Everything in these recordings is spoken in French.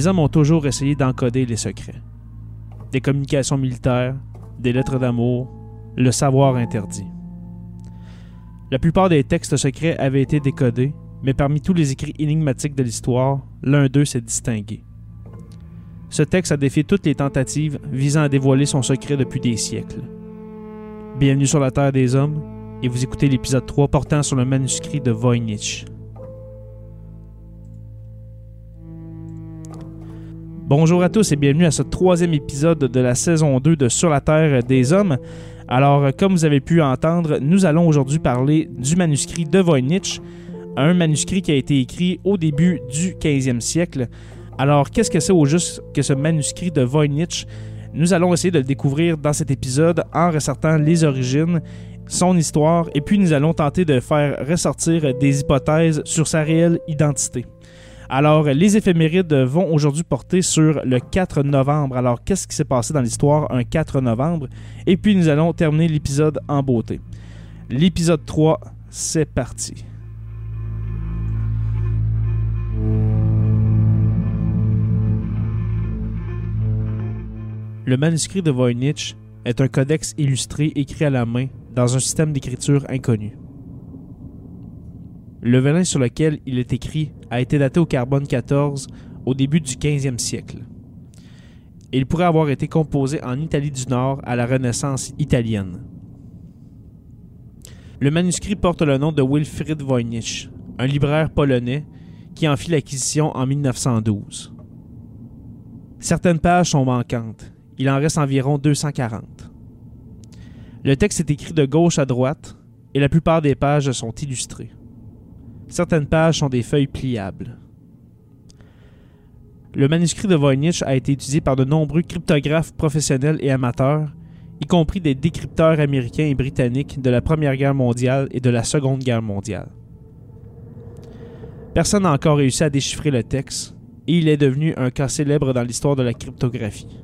les hommes ont toujours essayé d'encoder les secrets. Des communications militaires, des lettres d'amour, le savoir interdit. La plupart des textes secrets avaient été décodés, mais parmi tous les écrits énigmatiques de l'histoire, l'un d'eux s'est distingué. Ce texte a défié toutes les tentatives visant à dévoiler son secret depuis des siècles. Bienvenue sur la Terre des Hommes, et vous écoutez l'épisode 3 portant sur le manuscrit de Voynich. Bonjour à tous et bienvenue à ce troisième épisode de la saison 2 de Sur la Terre des Hommes. Alors, comme vous avez pu entendre, nous allons aujourd'hui parler du manuscrit de Voynich, un manuscrit qui a été écrit au début du 15e siècle. Alors, qu'est-ce que c'est au juste que ce manuscrit de Voynich? Nous allons essayer de le découvrir dans cet épisode en ressortant les origines, son histoire, et puis nous allons tenter de faire ressortir des hypothèses sur sa réelle identité. Alors, les éphémérides vont aujourd'hui porter sur le 4 novembre. Alors, qu'est-ce qui s'est passé dans l'histoire un 4 novembre? Et puis, nous allons terminer l'épisode en beauté. L'épisode 3, c'est parti. Le manuscrit de Voynich est un codex illustré écrit à la main dans un système d'écriture inconnu. Le venin sur lequel il est écrit a été daté au carbone 14 au début du 15e siècle. Il pourrait avoir été composé en Italie du Nord à la Renaissance italienne. Le manuscrit porte le nom de Wilfried Voynich, un libraire polonais qui en fit l'acquisition en 1912. Certaines pages sont manquantes. Il en reste environ 240. Le texte est écrit de gauche à droite et la plupart des pages sont illustrées. Certaines pages sont des feuilles pliables. Le manuscrit de Voynich a été étudié par de nombreux cryptographes professionnels et amateurs, y compris des décrypteurs américains et britanniques de la Première Guerre mondiale et de la Seconde Guerre mondiale. Personne n'a encore réussi à déchiffrer le texte, et il est devenu un cas célèbre dans l'histoire de la cryptographie.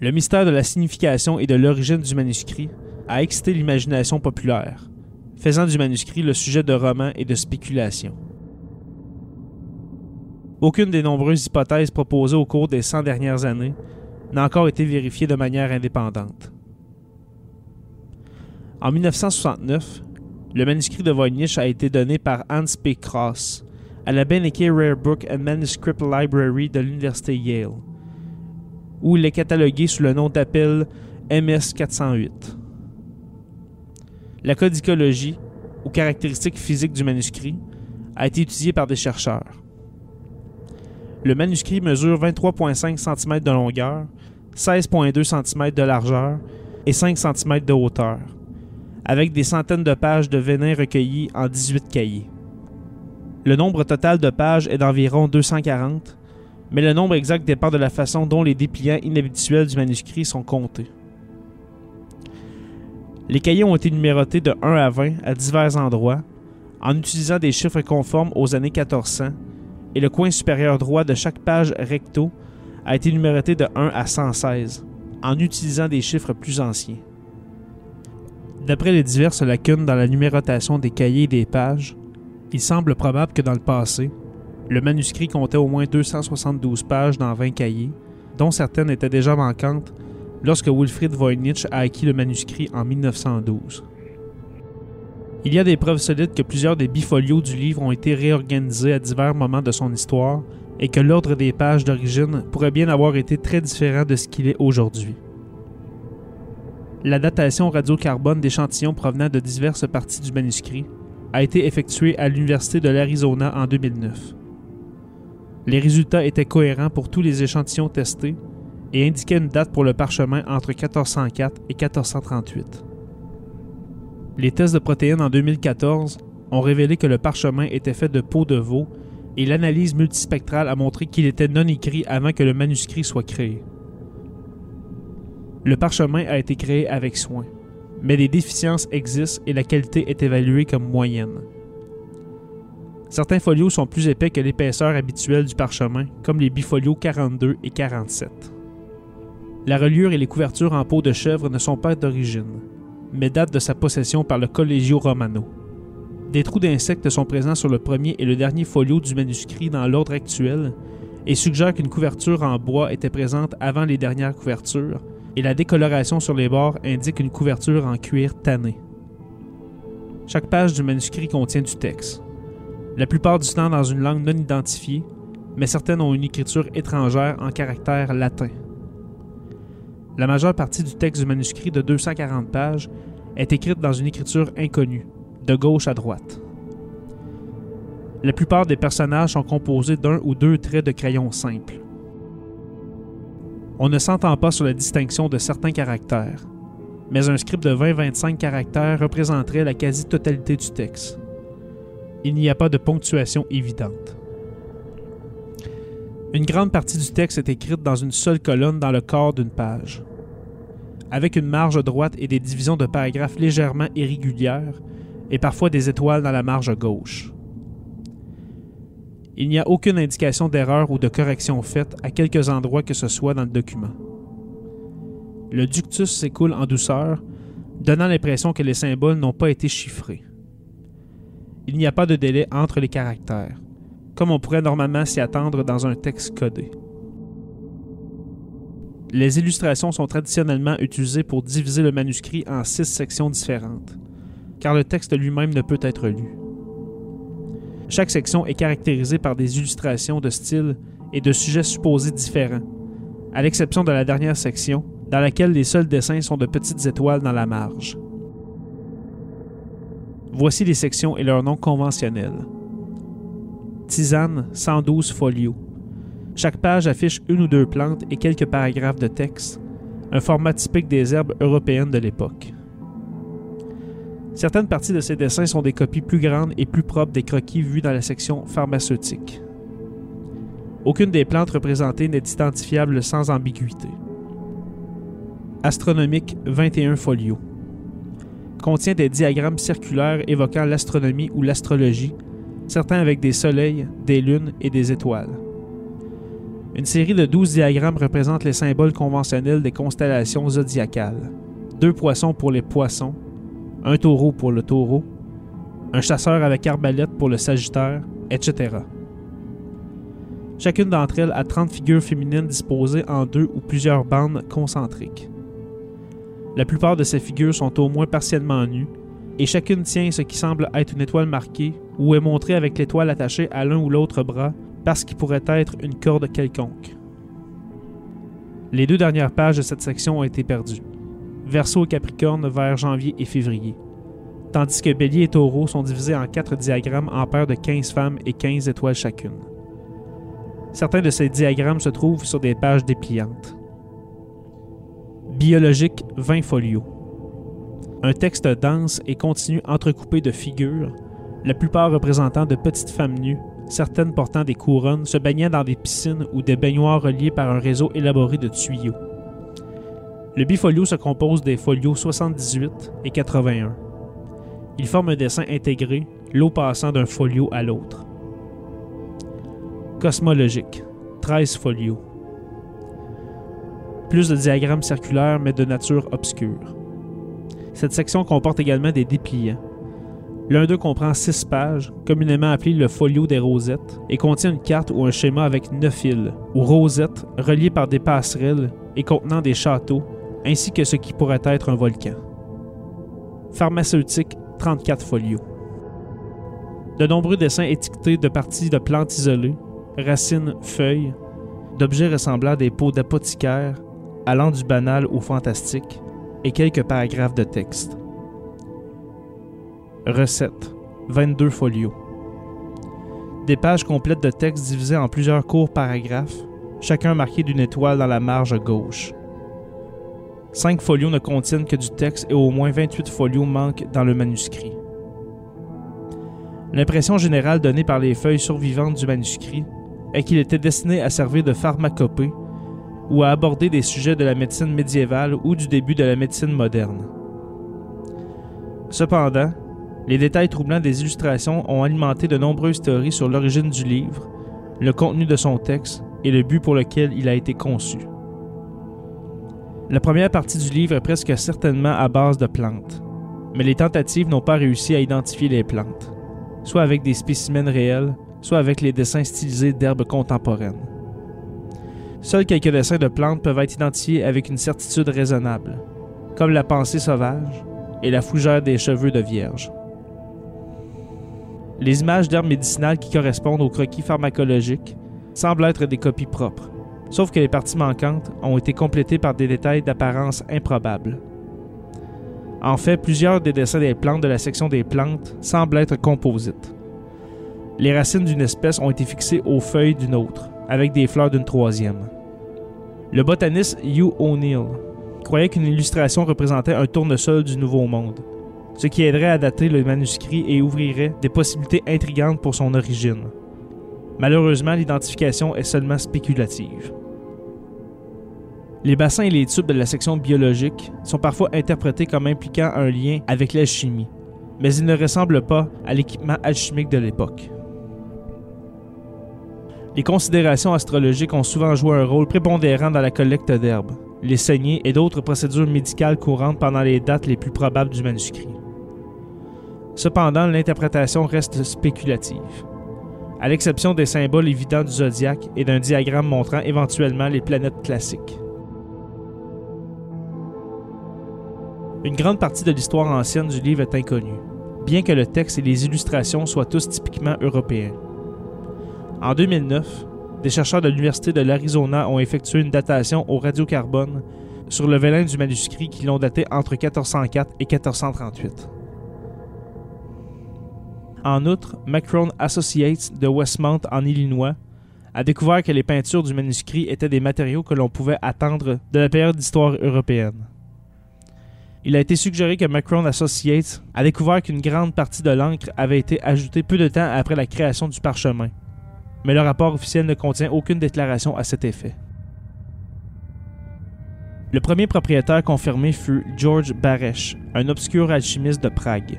Le mystère de la signification et de l'origine du manuscrit a excité l'imagination populaire, faisant du manuscrit le sujet de romans et de spéculations. Aucune des nombreuses hypothèses proposées au cours des 100 dernières années n'a encore été vérifiée de manière indépendante. En 1969, le manuscrit de Voynich a été donné par Hans P. Cross à la Benneke Rare Book and Manuscript Library de l'Université Yale, où il est catalogué sous le nom d'appel MS-408. La codicologie, ou caractéristiques physiques du manuscrit, a été étudiée par des chercheurs. Le manuscrit mesure 23,5 cm de longueur, 16,2 cm de largeur et 5 cm de hauteur, avec des centaines de pages de venin recueillies en 18 cahiers. Le nombre total de pages est d'environ 240, mais le nombre exact dépend de la façon dont les dépliants inhabituels du manuscrit sont comptés. Les cahiers ont été numérotés de 1 à 20 à divers endroits, en utilisant des chiffres conformes aux années 1400, et le coin supérieur droit de chaque page recto a été numéroté de 1 à 116, en utilisant des chiffres plus anciens. D'après les diverses lacunes dans la numérotation des cahiers et des pages, il semble probable que dans le passé, le manuscrit comptait au moins 272 pages dans 20 cahiers, dont certaines étaient déjà manquantes lorsque Wilfried Voynich a acquis le manuscrit en 1912. Il y a des preuves solides que plusieurs des bifolios du livre ont été réorganisés à divers moments de son histoire et que l'ordre des pages d'origine pourrait bien avoir été très différent de ce qu'il est aujourd'hui. La datation radiocarbone d'échantillons provenant de diverses parties du manuscrit a été effectuée à l'Université de l'Arizona en 2009. Les résultats étaient cohérents pour tous les échantillons testés et indiquait une date pour le parchemin entre 1404 et 1438. Les tests de protéines en 2014 ont révélé que le parchemin était fait de peau de veau et l'analyse multispectrale a montré qu'il était non écrit avant que le manuscrit soit créé. Le parchemin a été créé avec soin, mais des déficiences existent et la qualité est évaluée comme moyenne. Certains folios sont plus épais que l'épaisseur habituelle du parchemin, comme les bifolios 42 et 47. La reliure et les couvertures en peau de chèvre ne sont pas d'origine, mais datent de sa possession par le Collegio Romano. Des trous d'insectes sont présents sur le premier et le dernier folio du manuscrit dans l'ordre actuel et suggèrent qu'une couverture en bois était présente avant les dernières couvertures, et la décoloration sur les bords indique une couverture en cuir tanné. Chaque page du manuscrit contient du texte, la plupart du temps dans une langue non identifiée, mais certaines ont une écriture étrangère en caractère latin. La majeure partie du texte du manuscrit de 240 pages est écrite dans une écriture inconnue, de gauche à droite. La plupart des personnages sont composés d'un ou deux traits de crayon simple. On ne s'entend pas sur la distinction de certains caractères, mais un script de 20-25 caractères représenterait la quasi-totalité du texte. Il n'y a pas de ponctuation évidente. Une grande partie du texte est écrite dans une seule colonne dans le corps d'une page. Avec une marge droite et des divisions de paragraphes légèrement irrégulières, et parfois des étoiles dans la marge gauche. Il n'y a aucune indication d'erreur ou de correction faite à quelques endroits que ce soit dans le document. Le ductus s'écoule en douceur, donnant l'impression que les symboles n'ont pas été chiffrés. Il n'y a pas de délai entre les caractères, comme on pourrait normalement s'y attendre dans un texte codé. Les illustrations sont traditionnellement utilisées pour diviser le manuscrit en six sections différentes, car le texte lui-même ne peut être lu. Chaque section est caractérisée par des illustrations de style et de sujets supposés différents, à l'exception de la dernière section, dans laquelle les seuls dessins sont de petites étoiles dans la marge. Voici les sections et leurs noms conventionnels. Tisane, 112 folios. Chaque page affiche une ou deux plantes et quelques paragraphes de texte, un format typique des herbes européennes de l'époque. Certaines parties de ces dessins sont des copies plus grandes et plus propres des croquis vus dans la section pharmaceutique. Aucune des plantes représentées n'est identifiable sans ambiguïté. Astronomique 21 folios. Contient des diagrammes circulaires évoquant l'astronomie ou l'astrologie, certains avec des soleils, des lunes et des étoiles. Une série de 12 diagrammes représente les symboles conventionnels des constellations zodiacales. Deux poissons pour les poissons, un taureau pour le taureau, un chasseur avec arbalète pour le sagittaire, etc. Chacune d'entre elles a 30 figures féminines disposées en deux ou plusieurs bandes concentriques. La plupart de ces figures sont au moins partiellement nues, et chacune tient ce qui semble être une étoile marquée ou est montrée avec l'étoile attachée à l'un ou l'autre bras parce qu'il pourrait être une corde quelconque. Les deux dernières pages de cette section ont été perdues. Verseau et Capricorne vers janvier et février. Tandis que Bélier et Taureau sont divisés en quatre diagrammes en paires de 15 femmes et 15 étoiles chacune. Certains de ces diagrammes se trouvent sur des pages dépliantes. Biologique 20 folios. Un texte dense et continu entrecoupé de figures, la plupart représentant de petites femmes nues, certaines portant des couronnes, se baignant dans des piscines ou des baignoires reliées par un réseau élaboré de tuyaux. Le bifolio se compose des folios 78 et 81. Il forme un dessin intégré, l'eau passant d'un folio à l'autre. Cosmologique, 13 folios. Plus de diagrammes circulaires mais de nature obscure. Cette section comporte également des dépliants. L'un d'eux comprend six pages, communément appelé le folio des rosettes, et contient une carte ou un schéma avec neuf îles, ou rosettes, reliées par des passerelles et contenant des châteaux, ainsi que ce qui pourrait être un volcan. Pharmaceutique, 34 folios. De nombreux dessins étiquetés de parties de plantes isolées, racines, feuilles, d'objets ressemblant à des pots d'apothicaire, allant du banal au fantastique, et quelques paragraphes de texte. Recettes, 22 folios. Des pages complètes de texte divisées en plusieurs courts paragraphes, chacun marqué d'une étoile dans la marge gauche. Cinq folios ne contiennent que du texte et au moins 28 folios manquent dans le manuscrit. L'impression générale donnée par les feuilles survivantes du manuscrit est qu'il était destiné à servir de pharmacopée ou à aborder des sujets de la médecine médiévale ou du début de la médecine moderne. Cependant, les détails troublants des illustrations ont alimenté de nombreuses théories sur l'origine du livre, le contenu de son texte et le but pour lequel il a été conçu. La première partie du livre est presque certainement à base de plantes, mais les tentatives n'ont pas réussi à identifier les plantes. soit avec des spécimens réels, soit avec les dessins stylisés d'herbes contemporaines. Seuls quelques dessins de plantes peuvent être identifiés avec une certitude raisonnable, comme la pensée sauvage et la fougère des cheveux de vierge. Les images d'herbes médicinales qui correspondent aux croquis pharmacologiques semblent être des copies propres, sauf que les parties manquantes ont été complétées par des détails d'apparence improbables. En fait, plusieurs des dessins des plantes de la section des plantes semblent être composites. Les racines d'une espèce ont été fixées aux feuilles d'une autre, avec des fleurs d'une troisième. Le botaniste Hugh O'Neill croyait qu'une illustration représentait un tournesol du Nouveau Monde, ce qui aiderait à dater le manuscrit et ouvrirait des possibilités intrigantes pour son origine. Malheureusement, l'identification est seulement spéculative. Les bassins et les tubes de la section biologique sont parfois interprétés comme impliquant un lien avec l'alchimie, mais ils ne ressemblent pas à l'équipement alchimique de l'époque. Les considérations astrologiques ont souvent joué un rôle prépondérant dans la collecte d'herbes, les saignées et d'autres procédures médicales courantes pendant les dates les plus probables du manuscrit. Cependant, l'interprétation reste spéculative, à l'exception des symboles évidents du zodiaque et d'un diagramme montrant éventuellement les planètes classiques. Une grande partie de l'histoire ancienne du livre est inconnue, bien que le texte et les illustrations soient tous typiquement européens. En 2009, des chercheurs de l'Université de l'Arizona ont effectué une datation au radiocarbone sur le vélin du manuscrit qui l'ont daté entre 1404 et 1438. En outre, Macron Associates de Westmount en Illinois a découvert que les peintures du manuscrit étaient des matériaux que l'on pouvait attendre de la période d'histoire européenne. Il a été suggéré que Macron Associates a découvert qu'une grande partie de l'encre avait été ajoutée peu de temps après la création du parchemin, mais le rapport officiel ne contient aucune déclaration à cet effet. Le premier propriétaire confirmé fut George Baresch, un obscur alchimiste de Prague.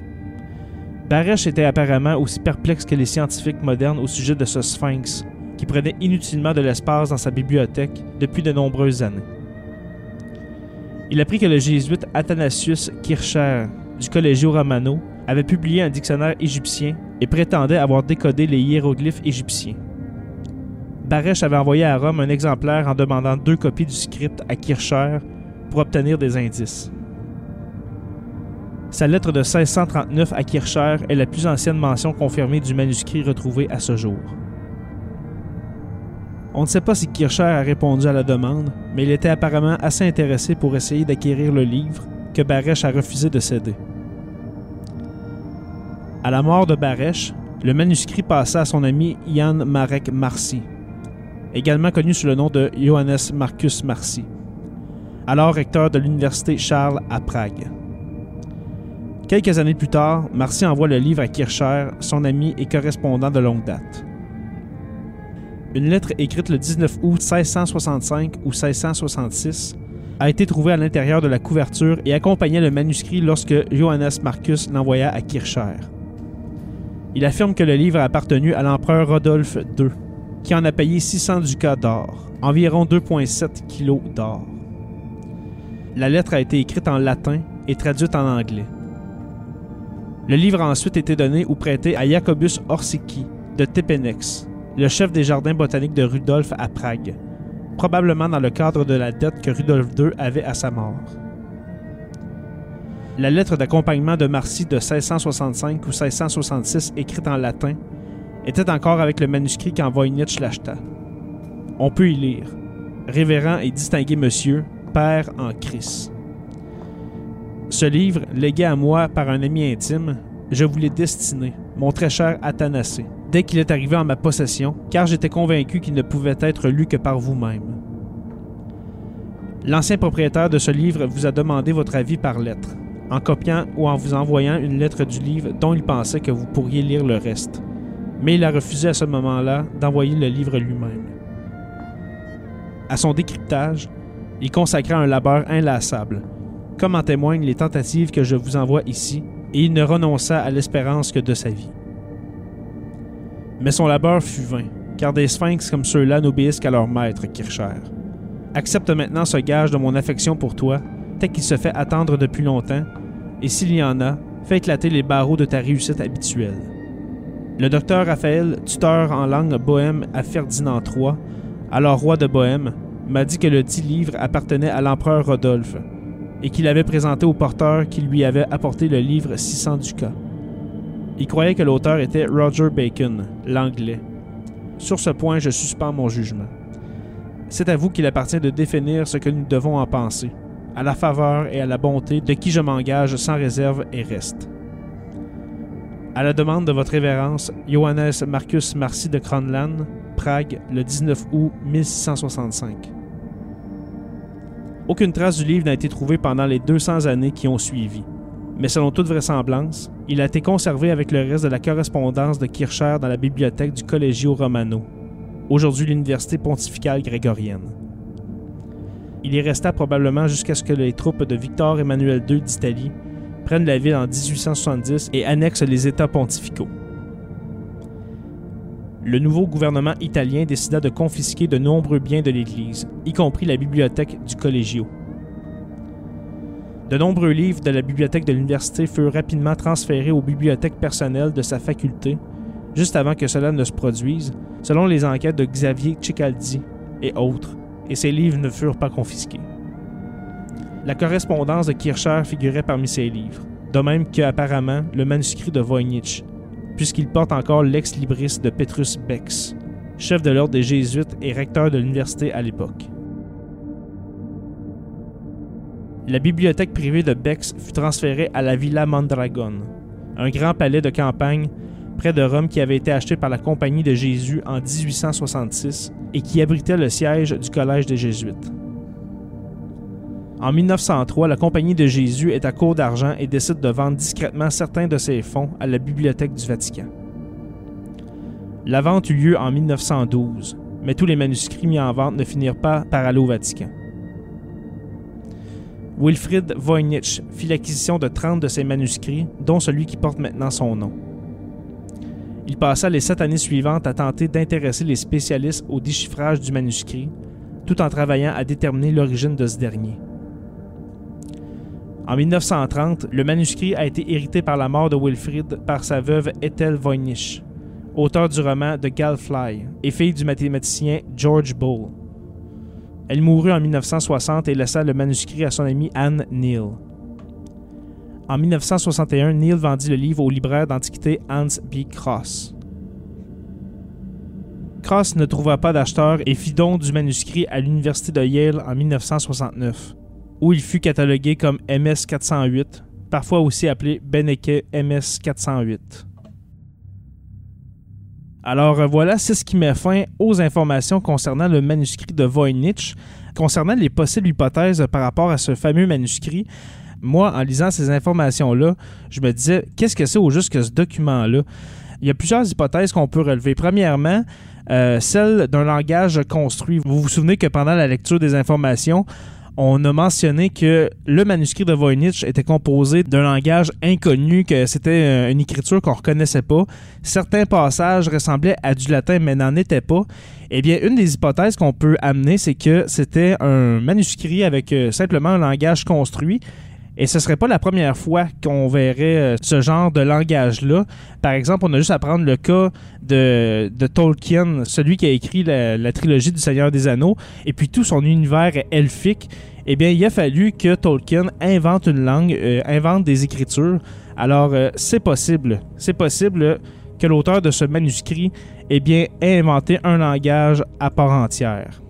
Baresch était apparemment aussi perplexe que les scientifiques modernes au sujet de ce sphinx, qui prenait inutilement de l'espace dans sa bibliothèque depuis de nombreuses années. Il apprit que le jésuite Athanasius Kircher du Collegio Romano avait publié un dictionnaire égyptien et prétendait avoir décodé les hiéroglyphes égyptiens. Baresch avait envoyé à Rome un exemplaire en demandant deux copies du script à Kircher pour obtenir des indices. Sa lettre de 1639 à Kircher est la plus ancienne mention confirmée du manuscrit retrouvé à ce jour. On ne sait pas si Kircher a répondu à la demande, mais il était apparemment assez intéressé pour essayer d'acquérir le livre que Baresch a refusé de céder. À la mort de Baresch, le manuscrit passa à son ami Jan Marek Marcy, également connu sous le nom de Johannes Marcus Marcy, alors recteur de l'université Charles à Prague. Quelques années plus tard, Marcy envoie le livre à Kircher, son ami et correspondant de longue date. Une lettre écrite le 19 août 1665 ou 1666 a été trouvée à l'intérieur de la couverture et accompagnait le manuscrit lorsque Johannes Marcus l'envoya à Kircher. Il affirme que le livre a appartenu à l'empereur Rodolphe II, qui en a payé 600 ducats d'or, environ 2,7 kg d'or. La lettre a été écrite en latin et traduite en anglais. Le livre a ensuite été donné ou prêté à Jacobus Orsicki de Tepenex, le chef des jardins botaniques de Rudolf à Prague, probablement dans le cadre de la dette que Rudolf II avait à sa mort. La lettre d'accompagnement de Marcy de 1665 ou 1666 écrite en latin était encore avec le manuscrit quand Voynich l'acheta. On peut y lire Révérend et distingué monsieur, Père en Christ. Ce livre, légué à moi par un ami intime, je vous l'ai destiné, mon très cher Athanasé, dès qu'il est arrivé en ma possession, car j'étais convaincu qu'il ne pouvait être lu que par vous-même. L'ancien propriétaire de ce livre vous a demandé votre avis par lettre, en copiant ou en vous envoyant une lettre du livre dont il pensait que vous pourriez lire le reste mais il a refusé à ce moment-là d'envoyer le livre lui-même. À son décryptage, il consacra un labeur inlassable, comme en témoignent les tentatives que je vous envoie ici, et il ne renonça à l'espérance que de sa vie. Mais son labeur fut vain, car des sphinx comme ceux-là n'obéissent qu'à leur maître, Kircher. Accepte maintenant ce gage de mon affection pour toi, tel qu'il se fait attendre depuis longtemps, et s'il y en a, fais éclater les barreaux de ta réussite habituelle. Le docteur Raphaël, tuteur en langue bohème à Ferdinand III, alors roi de Bohême, m'a dit que le dit livre appartenait à l'empereur Rodolphe et qu'il avait présenté au porteur qui lui avait apporté le livre 600 ducats. Il croyait que l'auteur était Roger Bacon, l'anglais. Sur ce point, je suspends mon jugement. C'est à vous qu'il appartient de définir ce que nous devons en penser, à la faveur et à la bonté de qui je m'engage sans réserve et reste. À la demande de votre révérence, Johannes Marcus Marcy de Kronland, Prague, le 19 août 1665. Aucune trace du livre n'a été trouvée pendant les 200 années qui ont suivi, mais selon toute vraisemblance, il a été conservé avec le reste de la correspondance de Kircher dans la bibliothèque du Collegio Romano, aujourd'hui l'Université pontificale grégorienne. Il y resta probablement jusqu'à ce que les troupes de Victor Emmanuel II d'Italie prennent la ville en 1870 et annexent les États pontificaux le nouveau gouvernement italien décida de confisquer de nombreux biens de l'Église, y compris la bibliothèque du Collegio. De nombreux livres de la bibliothèque de l'université furent rapidement transférés aux bibliothèques personnelles de sa faculté, juste avant que cela ne se produise, selon les enquêtes de Xavier Cicaldi et autres, et ces livres ne furent pas confisqués. La correspondance de Kircher figurait parmi ces livres, de même que apparemment le manuscrit de Voynich, puisqu'il porte encore l'ex-libris de Petrus Bex, chef de l'ordre des Jésuites et recteur de l'université à l'époque. La bibliothèque privée de Bex fut transférée à la Villa Mondragon, un grand palais de campagne près de Rome qui avait été acheté par la Compagnie de Jésus en 1866 et qui abritait le siège du Collège des Jésuites. En 1903, la Compagnie de Jésus est à court d'argent et décide de vendre discrètement certains de ses fonds à la Bibliothèque du Vatican. La vente eut lieu en 1912, mais tous les manuscrits mis en vente ne finirent pas par aller au Vatican. Wilfrid Voynich fit l'acquisition de 30 de ces manuscrits, dont celui qui porte maintenant son nom. Il passa les sept années suivantes à tenter d'intéresser les spécialistes au déchiffrage du manuscrit, tout en travaillant à déterminer l'origine de ce dernier. En 1930, le manuscrit a été hérité par la mort de Wilfrid par sa veuve Ethel Voynich, auteur du roman The Galfly et fille du mathématicien George Bull. Elle mourut en 1960 et laissa le manuscrit à son amie Anne Neal. En 1961, Neal vendit le livre au libraire d'antiquité Hans B. Cross. Cross ne trouva pas d'acheteur et fit don du manuscrit à l'université de Yale en 1969 où il fut catalogué comme MS-408, parfois aussi appelé Beneke MS-408. Alors euh, voilà, c'est ce qui met fin aux informations concernant le manuscrit de Voynich. Concernant les possibles hypothèses par rapport à ce fameux manuscrit, moi, en lisant ces informations-là, je me disais, qu'est-ce que c'est au juste que ce document-là? Il y a plusieurs hypothèses qu'on peut relever. Premièrement, euh, celle d'un langage construit. Vous vous souvenez que pendant la lecture des informations, on a mentionné que le manuscrit de Voynich était composé d'un langage inconnu, que c'était euh, une écriture qu'on reconnaissait pas. Certains passages ressemblaient à du latin, mais n'en étaient pas. Eh bien, une des hypothèses qu'on peut amener, c'est que c'était un manuscrit avec euh, simplement un langage construit. Et ce serait pas la première fois qu'on verrait euh, ce genre de langage-là. Par exemple, on a juste à prendre le cas de, Tolkien, celui qui a écrit la, trilogie du Seigneur des Anneaux, et puis tout son univers elfique. Eh bien, il a fallu que Tolkien invente une langue, euh, invente des écritures. Alors, euh, c'est possible. C'est possible que l'auteur de ce manuscrit eh bien, ait inventé un langage à part entière.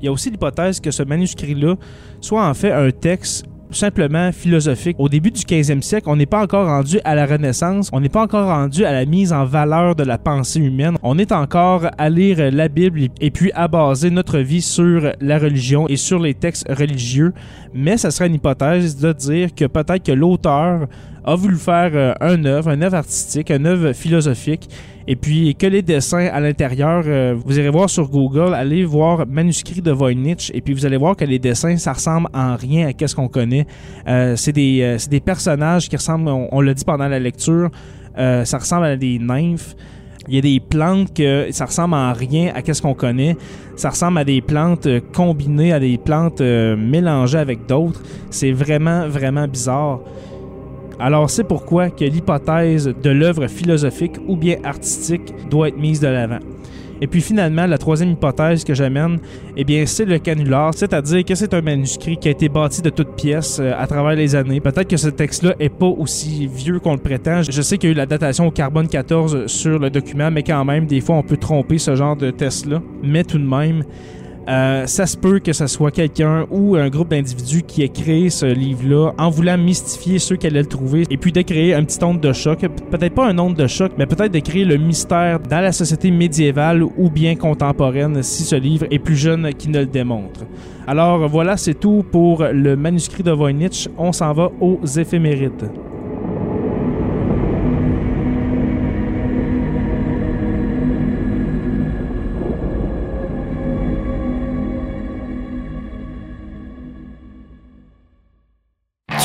Il y a aussi l'hypothèse que ce manuscrit-là soit en fait un texte simplement philosophique. Au début du 15e siècle, on n'est pas encore rendu à la Renaissance, on n'est pas encore rendu à la mise en valeur de la pensée humaine. On est encore à lire la Bible et puis à baser notre vie sur la religion et sur les textes religieux. Mais ça serait une hypothèse de dire que peut-être que l'auteur a voulu faire euh, un œuvre, un œuvre artistique, un œuvre philosophique, et puis que les dessins à l'intérieur, euh, vous irez voir sur Google, allez voir manuscrit de Voynich, et puis vous allez voir que les dessins, ça ressemble en rien à ce qu'on connaît. Euh, c'est des, des, personnages qui ressemblent, on, l'a dit pendant la lecture, ça ressemble à des nymphes. Il y a des plantes que ça ressemble en rien à ce qu'on connaît. Ça ressemble à des plantes combinées, à des plantes mélangées avec d'autres. C'est vraiment, vraiment bizarre. Alors c'est pourquoi que l'hypothèse de l'œuvre philosophique ou bien artistique doit être mise de l'avant. Et puis finalement, la troisième hypothèse que j'amène, eh bien, c'est le canular, c'est-à-dire que c'est un manuscrit qui a été bâti de toutes pièces euh, à travers les années. Peut-être que ce texte-là est pas aussi vieux qu'on le prétend. Je sais qu'il y a eu la datation au carbone 14 sur le document, mais quand même, des fois, on peut tromper ce genre de test-là. Mais tout de même, euh, ça se peut que ce soit quelqu'un ou un groupe d'individus qui ait créé ce livre-là en voulant mystifier ceux qui allaient le trouver et puis de créer un petit onde de choc. Peut-être pas un onde de choc, mais peut-être de créer le mystère dans la société médiévale ou bien contemporaine si ce livre est plus jeune qu'il ne le démontre. Alors voilà, c'est tout pour le manuscrit de Voynich. On s'en va aux éphémérides.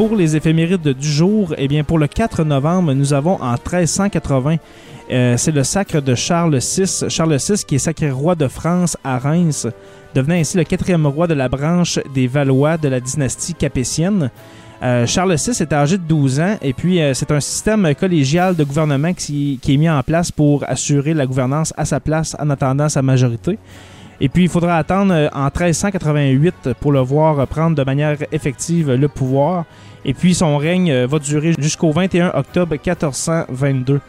pour les éphémérides du jour, eh bien, pour le 4 novembre, nous avons en 1380, euh, c'est le sacre de Charles VI. Charles VI qui est sacré roi de France à Reims, devenant ainsi le quatrième roi de la branche des Valois de la dynastie capétienne. Euh, Charles VI est âgé de 12 ans et puis euh, c'est un système collégial de gouvernement qui, qui, est mis en place pour assurer la gouvernance à sa place en attendant sa majorité. Et puis il faudra attendre en 1388 pour le voir prendre de manière effective le pouvoir. Et puis son règne euh, va durer jusqu'au 21 octobre 1422.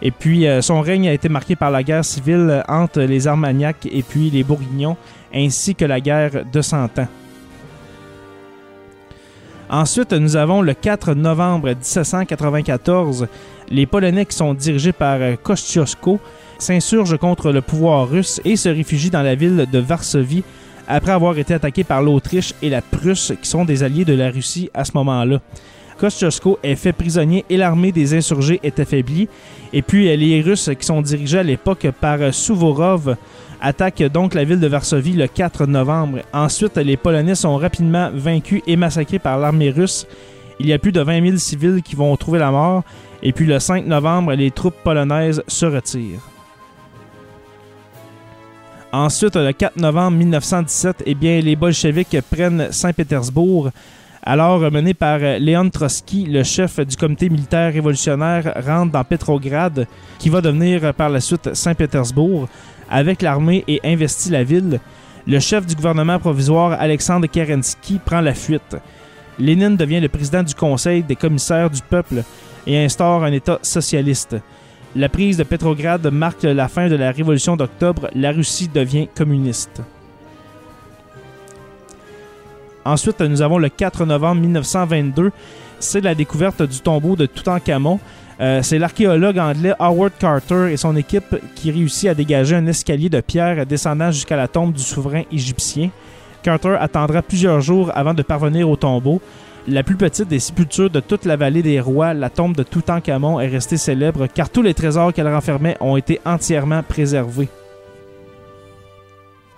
Et puis euh, son règne a été marqué par la guerre civile entre les Armagnacs et puis les Bourguignons, ainsi que la guerre de Cent Ans. Ensuite, nous avons le 4 novembre 1794. Les Polonais qui sont dirigés par euh, Kosciuszko s'insurgent contre le pouvoir russe et se réfugient dans la ville de Varsovie après avoir été attaqué par l'Autriche et la Prusse, qui sont des alliés de la Russie à ce moment-là. Kosciuszko est fait prisonnier et l'armée des insurgés est affaiblie. Et puis les Russes, qui sont dirigés à l'époque par Suvorov, attaquent donc la ville de Varsovie le 4 novembre. Ensuite, les Polonais sont rapidement vaincus et massacrés par l'armée russe. Il y a plus de 20 000 civils qui vont trouver la mort. Et puis le 5 novembre, les troupes polonaises se retirent. Ensuite, le 4 novembre 1917, eh bien, les bolcheviks prennent Saint-Pétersbourg. Alors, mené par Léon Trotsky, le chef du comité militaire révolutionnaire rentre dans Petrograd, qui va devenir par la suite Saint-Pétersbourg, avec l'armée et investit la ville. Le chef du gouvernement provisoire, Alexandre Kerensky, prend la fuite. Lénine devient le président du Conseil des commissaires du peuple et instaure un État socialiste. La prise de Petrograd marque la fin de la révolution d'octobre. La Russie devient communiste. Ensuite, nous avons le 4 novembre 1922. C'est la découverte du tombeau de Toutankhamon. Euh, c'est l'archéologue anglais Howard Carter et son équipe qui réussit à dégager un escalier de pierre descendant jusqu'à la tombe du souverain égyptien. Carter attendra plusieurs jours avant de parvenir au tombeau. La plus petite des sépultures de toute la vallée des rois, la tombe de Toutankhamon, est restée célèbre car tous les trésors qu'elle renfermait ont été entièrement préservés.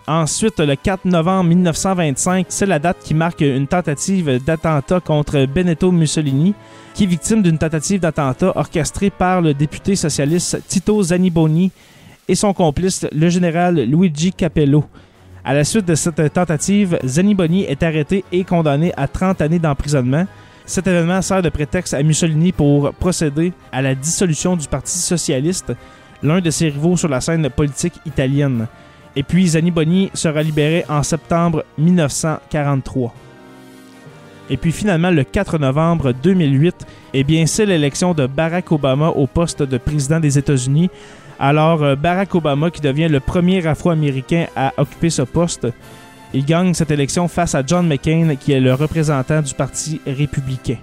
Ensuite, le 4 novembre 1925, c'est la date qui marque une tentative d'attentat contre Benito Mussolini, qui est victime d'une tentative d'attentat orchestrée par le député socialiste Tito Zaniboni et son complice, le général Luigi Capello. À la suite de cette tentative, Zaniboni est arrêté et condamné à 30 années d'emprisonnement. Cet événement sert de prétexte à Mussolini pour procéder à la dissolution du Parti socialiste, l'un de ses rivaux sur la scène politique italienne. Et puis Zaniboni sera libéré en septembre 1943. Et puis finalement, le 4 novembre 2008, eh bien, c'est l'élection de Barack Obama au poste de président des États-Unis alors, euh, Barack Obama, qui devient le premier Afro-Américain à occuper ce poste, il gagne cette élection face à John McCain, qui est le représentant du Parti républicain.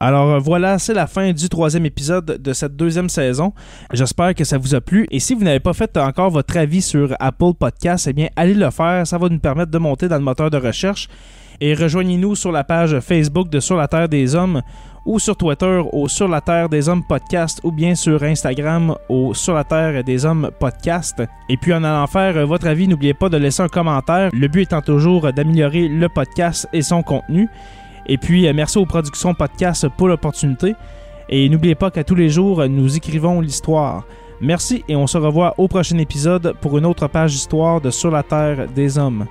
Alors euh, voilà, c'est la fin du troisième épisode de cette deuxième saison. J'espère que ça vous a plu. Et si vous n'avez pas fait encore votre avis sur Apple Podcast, eh bien allez le faire. Ça va nous permettre de monter dans le moteur de recherche. Et rejoignez-nous sur la page Facebook de Sur la Terre des Hommes ou sur Twitter au Sur la Terre des Hommes Podcast ou bien sur Instagram au Sur la Terre des Hommes Podcast. Et puis en allant faire votre avis, n'oubliez pas de laisser un commentaire. Le but étant toujours d'améliorer le podcast et son contenu. Et puis merci aux productions podcast pour l'opportunité. Et n'oubliez pas qu'à tous les jours, nous écrivons l'histoire. Merci et on se revoit au prochain épisode pour une autre page d'histoire de Sur la Terre des Hommes.